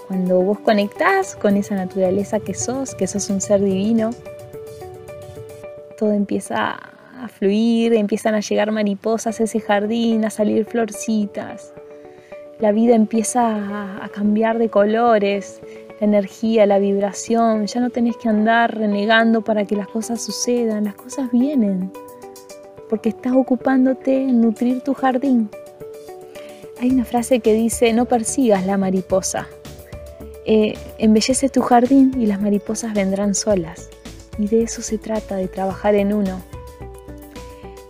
Cuando vos conectás con esa naturaleza que sos, que sos un ser divino, todo empieza a fluir, empiezan a llegar mariposas a ese jardín, a salir florcitas. La vida empieza a cambiar de colores, la energía, la vibración, ya no tenés que andar renegando para que las cosas sucedan, las cosas vienen, porque estás ocupándote en nutrir tu jardín. Hay una frase que dice, no persigas la mariposa, eh, embellece tu jardín y las mariposas vendrán solas. Y de eso se trata, de trabajar en uno.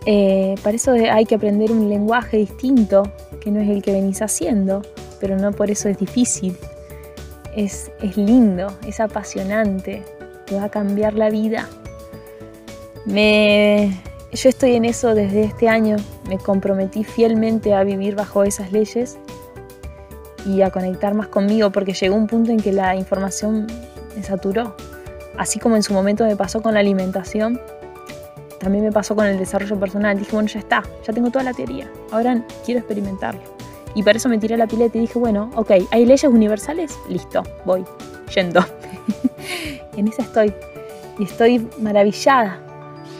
Eh, para eso hay que aprender un lenguaje distinto, que no es el que venís haciendo, pero no por eso es difícil es, lindo, es apasionante, te va a cambiar la vida. Me, yo estoy en eso desde este año, me comprometí fielmente a vivir bajo esas leyes y a conectar más conmigo porque llegó un punto en que la información me saturó. Así como en su momento me pasó con la alimentación, también me pasó con el desarrollo personal. Dije, bueno, ya está, ya tengo toda la teoría, ahora quiero experimentarlo. Y para eso me tiré la pileta y dije, bueno, ok, ¿hay leyes universales? Listo, voy, yendo. en esa estoy. Y estoy maravillada,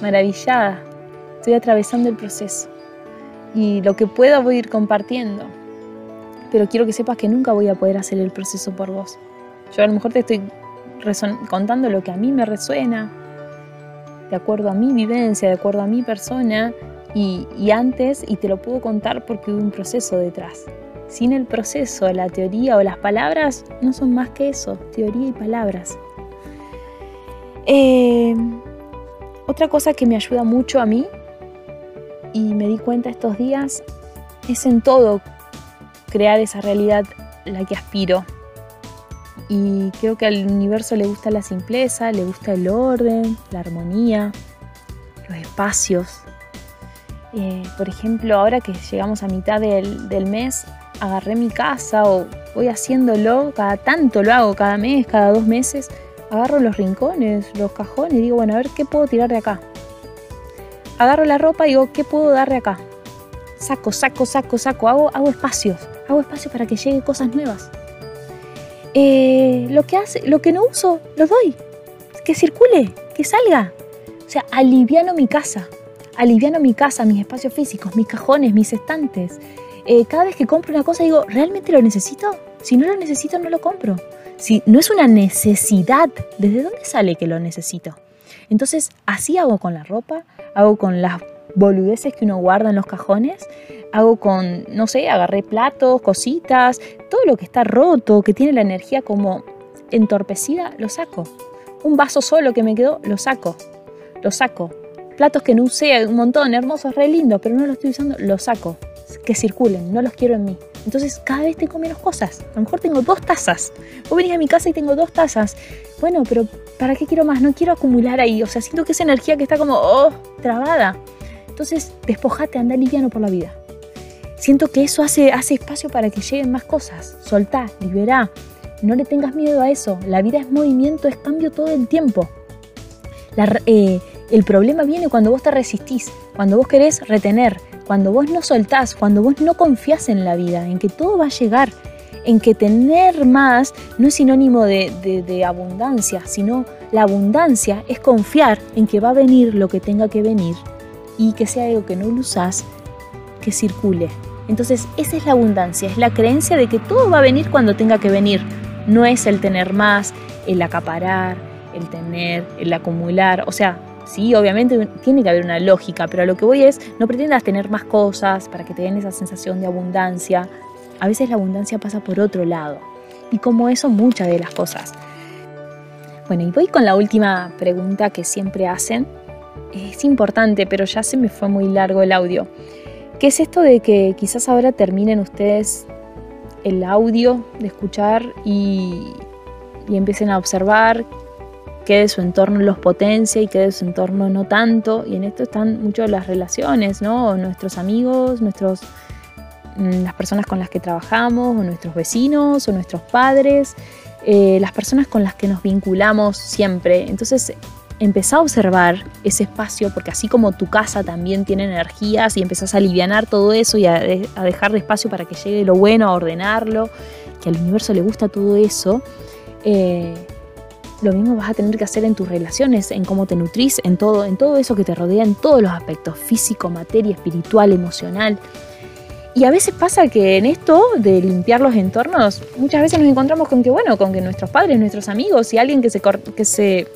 maravillada. Estoy atravesando el proceso. Y lo que pueda voy a ir compartiendo. Pero quiero que sepas que nunca voy a poder hacer el proceso por vos. Yo a lo mejor te estoy contando lo que a mí me resuena, de acuerdo a mi vivencia, de acuerdo a mi persona, y, antes, y te lo puedo contar porque hubo un proceso detrás. Sin el proceso, la teoría o las palabras no son más que eso, teoría y palabras. Eh, otra cosa que me ayuda mucho a mí, y me di cuenta estos días, es en todo crear esa realidad la que aspiro. Y creo que al universo le gusta la simpleza, le gusta el orden, la armonía, los espacios, eh, por ejemplo, ahora que llegamos a mitad del, mes, agarré mi casa o voy haciéndolo, cada tanto lo hago, cada mes, cada dos meses, agarro los rincones, los cajones y digo, bueno, a ver qué puedo tirar de acá. Agarro la ropa y digo, ¿qué puedo dar de acá? Saco, saco, saco, saco, hago, hago espacios, hago espacios para que lleguen cosas nuevas. Eh, lo, que hace, lo que no uso, lo doy. Que circule, que salga. O sea, aliviano mi casa aliviano mi casa, mis espacios físicos, mis cajones, mis estantes. Eh, cada vez que compro una cosa digo, ¿realmente lo necesito? Si no lo necesito, no lo compro. Si no es una necesidad, ¿desde dónde sale que lo necesito? Entonces, así hago con la ropa, hago con las boludeces que uno guarda en los cajones, hago con, no sé, agarré platos, cositas, todo lo que está roto, que tiene la energía como entorpecida, lo saco. Un vaso solo que me quedó, lo saco. Lo saco platos que no usé un montón, hermosos, re lindos, pero no los estoy usando, los saco, que circulen, no los quiero en mí. Entonces cada vez tengo menos cosas. A lo mejor tengo dos tazas. Vos venís a mi casa y tengo dos tazas. Bueno, pero ¿para qué quiero más? No quiero acumular ahí. O sea, siento que esa energía que está como, oh, trabada. Entonces, despojate, anda liviano por la vida. Siento que eso hace, hace espacio para que lleguen más cosas. Soltá, liberá. No le tengas miedo a eso. La vida es movimiento, es cambio todo el tiempo. La, eh, el problema viene cuando vos te resistís, cuando vos querés retener, cuando vos no soltás, cuando vos no confías en la vida, en que todo va a llegar, en que tener más no es sinónimo de, abundancia, sino la abundancia es confiar en que va a venir lo que tenga que venir y que sea algo que no lo usás, que circule. Entonces, esa es la abundancia, es la creencia de que todo va a venir cuando tenga que venir. No es el tener más, el acaparar, el tener, el acumular. O sea, sí, obviamente tiene que haber una lógica, pero a lo que voy es, no pretendas tener más cosas para que te den esa sensación de abundancia. A veces la abundancia pasa por otro lado. Y como eso, muchas de las cosas. Bueno, y voy con la última pregunta que siempre hacen. Es importante, pero ya se me fue muy largo el audio. ¿Qué es esto de que quizás ahora terminen ustedes el audio de escuchar y, y empiecen a observar qué de su entorno los potencia y qué de su entorno no tanto? Y en esto están mucho las relaciones, ¿no? Nuestros amigos, nuestros mm, las personas con las que trabajamos, o nuestros vecinos, o nuestros padres, eh, las personas con las que nos vinculamos siempre. Entonces, empezá a observar ese espacio, porque así como tu casa también tiene energías y empezás a aliviar todo eso y a, dejar de espacio para que llegue lo bueno, a ordenarlo, que al universo le gusta todo eso, eh, lo mismo vas a tener que hacer en tus relaciones, en cómo te nutrís, en todo, en todo eso que te rodea, en todos los aspectos, físico, materia, espiritual, emocional. Y a veces pasa que en esto de limpiar los entornos, muchas veces nos encontramos con que, bueno, con que nuestros padres, nuestros amigos y alguien que se, que se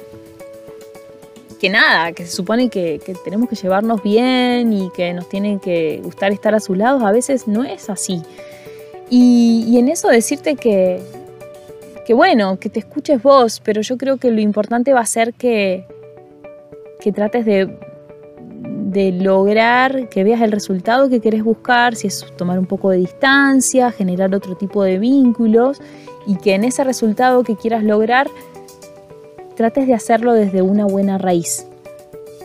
que nada, que se supone que, tenemos que llevarnos bien y que nos tiene que gustar estar a su lado, a veces no es así. Y, y, en eso decirte que, que bueno, que te escuches vos, pero yo creo que lo importante va a ser que, que trates de de lograr que veas el resultado que querés buscar, si es tomar un poco de distancia, generar otro tipo de vínculos y que en ese resultado que quieras lograr trates de hacerlo desde una buena raíz.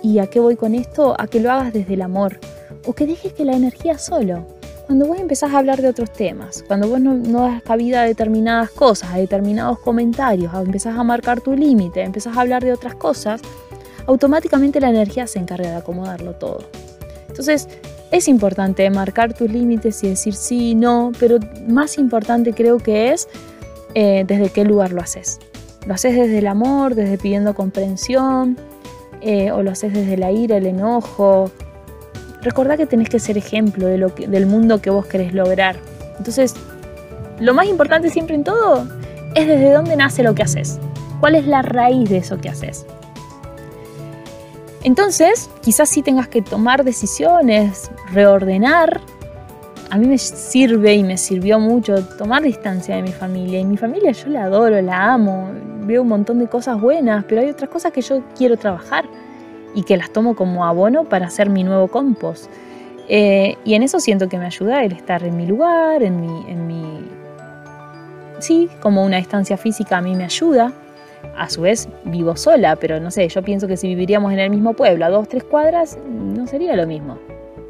¿Y a qué voy con esto? A que lo hagas desde el amor o que dejes que la energía solo. Cuando vos empezás a hablar de otros temas, cuando vos no, das cabida a determinadas cosas, a determinados comentarios, empezás a marcar tu límite, empezás a hablar de otras cosas, automáticamente la energía se encarga de acomodarlo todo. Entonces, es importante marcar tus límites y decir sí, no, pero más importante creo que es eh, desde qué lugar lo haces. ¿Lo haces desde el amor, desde pidiendo comprensión? Eh, ¿O lo haces desde la ira, el enojo? Recordá que tenés que ser ejemplo de lo del mundo que vos querés lograr. Entonces, lo más importante siempre en todo es desde dónde nace lo que haces. ¿Cuál es la raíz de eso que haces? Entonces, quizás sí tengas que tomar decisiones, reordenar. A mí me sirve y me sirvió mucho tomar distancia de mi familia. Y mi familia yo la adoro, la amo, veo un montón de cosas buenas, pero hay otras cosas que yo quiero trabajar y que las tomo como abono para hacer mi nuevo compost. Eh, y en eso siento que me ayuda el estar en mi lugar, en mi, en mi... Sí, como una distancia física a mí me ayuda a su vez vivo sola, pero no sé, yo pienso que si viviríamos en el mismo pueblo, a dos, tres cuadras, no sería lo mismo.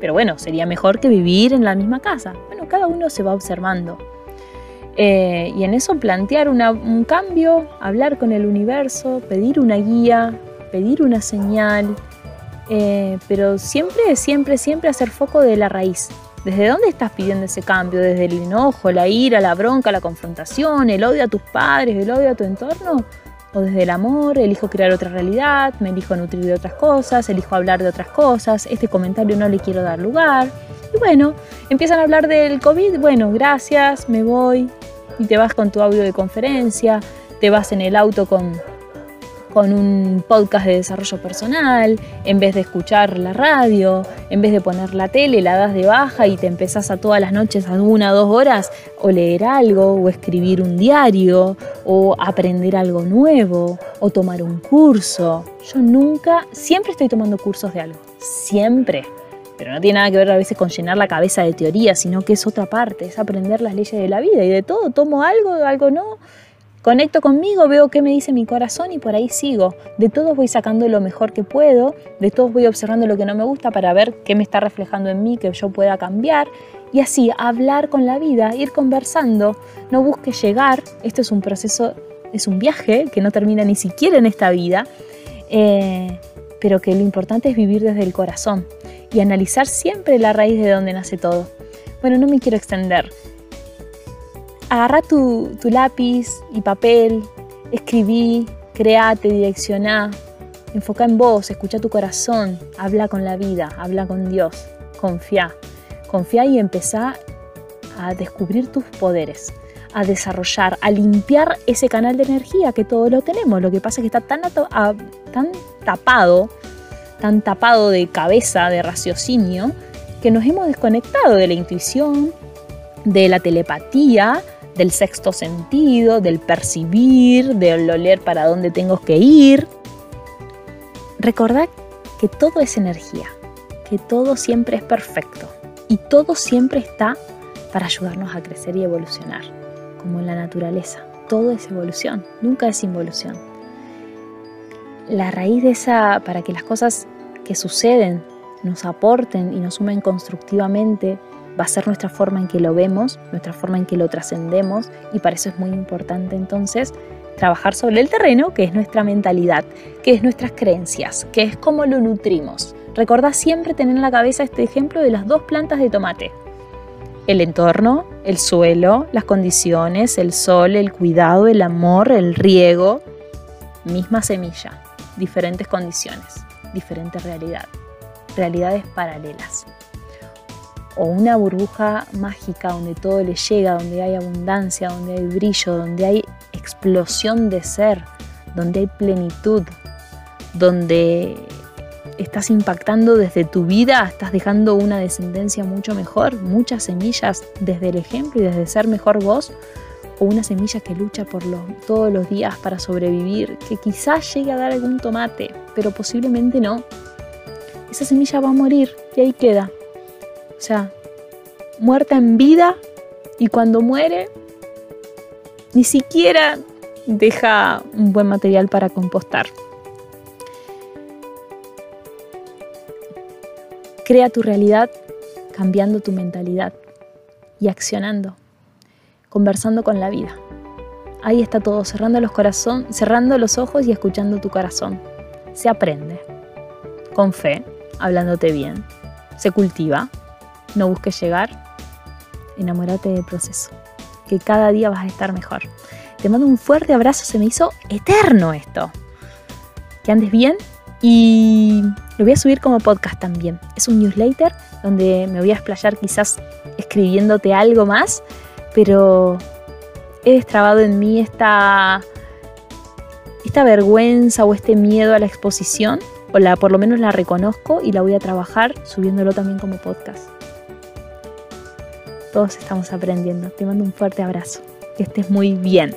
Pero bueno, sería mejor que vivir en la misma casa. Bueno, cada uno se va observando. Eh, y en eso plantear un cambio, hablar con el universo, pedir una guía, pedir una señal, eh, pero siempre, siempre, siempre hacer foco de la raíz. ¿Desde dónde estás pidiendo ese cambio? ¿Desde el enojo, la ira, la bronca, la confrontación, el odio a tus padres, el odio a tu entorno? o desde el amor, elijo crear otra realidad, me elijo nutrir de otras cosas, elijo hablar de otras cosas, este comentario no le quiero dar lugar. Y bueno, empiezan a hablar del COVID, bueno, gracias, me voy, y te vas con tu audio de conferencia, te vas en el auto con con un podcast de desarrollo personal, en vez de escuchar la radio, en vez de poner la tele, la das de baja y te empezás a todas las noches, a una o dos horas, o leer algo, o escribir un diario, o aprender algo nuevo, o tomar un curso. Yo nunca, siempre estoy tomando cursos de algo, siempre. Pero no tiene nada que ver a veces con llenar la cabeza de teoría, sino que es otra parte, es aprender las leyes de la vida y de todo, tomo algo, algo no Conecto conmigo, veo qué me dice mi corazón y por ahí sigo. De todos voy sacando lo mejor que puedo, de todos voy observando lo que no me gusta para ver qué me está reflejando en mí, que yo pueda cambiar. Y así, hablar con la vida, ir conversando, no busque llegar. Esto es un proceso, es un viaje que no termina ni siquiera en esta vida, eh, pero que lo importante es vivir desde el corazón y analizar siempre la raíz de donde nace todo. Bueno, no me quiero extender agarra tu, lápiz y papel, escribí, create, direccioná, enfoca en vos, escucha tu corazón, habla con la vida, habla con Dios, confía. Confía y empezá a descubrir tus poderes, a desarrollar, a limpiar ese canal de energía que todos lo tenemos. Lo que pasa es que está tan, tan tapado, tan tapado de cabeza, de raciocinio, que nos hemos desconectado de la intuición, de la telepatía, del sexto sentido, del percibir, del oler para dónde tengo que ir. Recordad que todo es energía, que todo siempre es perfecto y todo siempre está para ayudarnos a crecer y evolucionar, como en la naturaleza. Todo es evolución, nunca es involución. La raíz de esa, para que las cosas que suceden nos aporten y nos sumen constructivamente, va a ser nuestra forma en que lo vemos, nuestra forma en que lo trascendemos y para eso es muy importante entonces trabajar sobre el terreno, que es nuestra mentalidad, que es nuestras creencias, que es cómo lo nutrimos. Recordá siempre tener en la cabeza este ejemplo de las dos plantas de tomate. El entorno, el suelo, las condiciones, el sol, el cuidado, el amor, el riego. Misma semilla, diferentes condiciones, diferente realidad, realidades paralelas o una burbuja mágica donde todo le llega, donde hay abundancia, donde hay brillo, donde hay explosión de ser, donde hay plenitud, donde estás impactando desde tu vida, estás dejando una descendencia mucho mejor, muchas semillas desde el ejemplo y desde ser mejor vos, o una semilla que lucha por todos los días para sobrevivir, que quizás llegue a dar algún tomate, pero posiblemente no. Esa semilla va a morir y ahí queda. O sea, muerta en vida y cuando muere ni siquiera deja un buen material para compostar. Crea tu realidad cambiando tu mentalidad y accionando, conversando con la vida. Ahí está todo, cerrando los, corazón, cerrando los ojos y escuchando tu corazón. Se aprende, con fe, hablándote bien, se cultiva, no busques llegar, enamórate del proceso, que cada día vas a estar mejor. Te mando un fuerte abrazo, se me hizo eterno esto. Que andes bien y lo voy a subir como podcast también. Es un newsletter donde me voy a explayar quizás escribiéndote algo más, pero he destrabado en mí esta, esta vergüenza o este miedo a la exposición, o la, por lo menos la reconozco y la voy a trabajar subiéndolo también como podcast. Todos estamos aprendiendo. Te mando un fuerte abrazo. Que estés muy bien.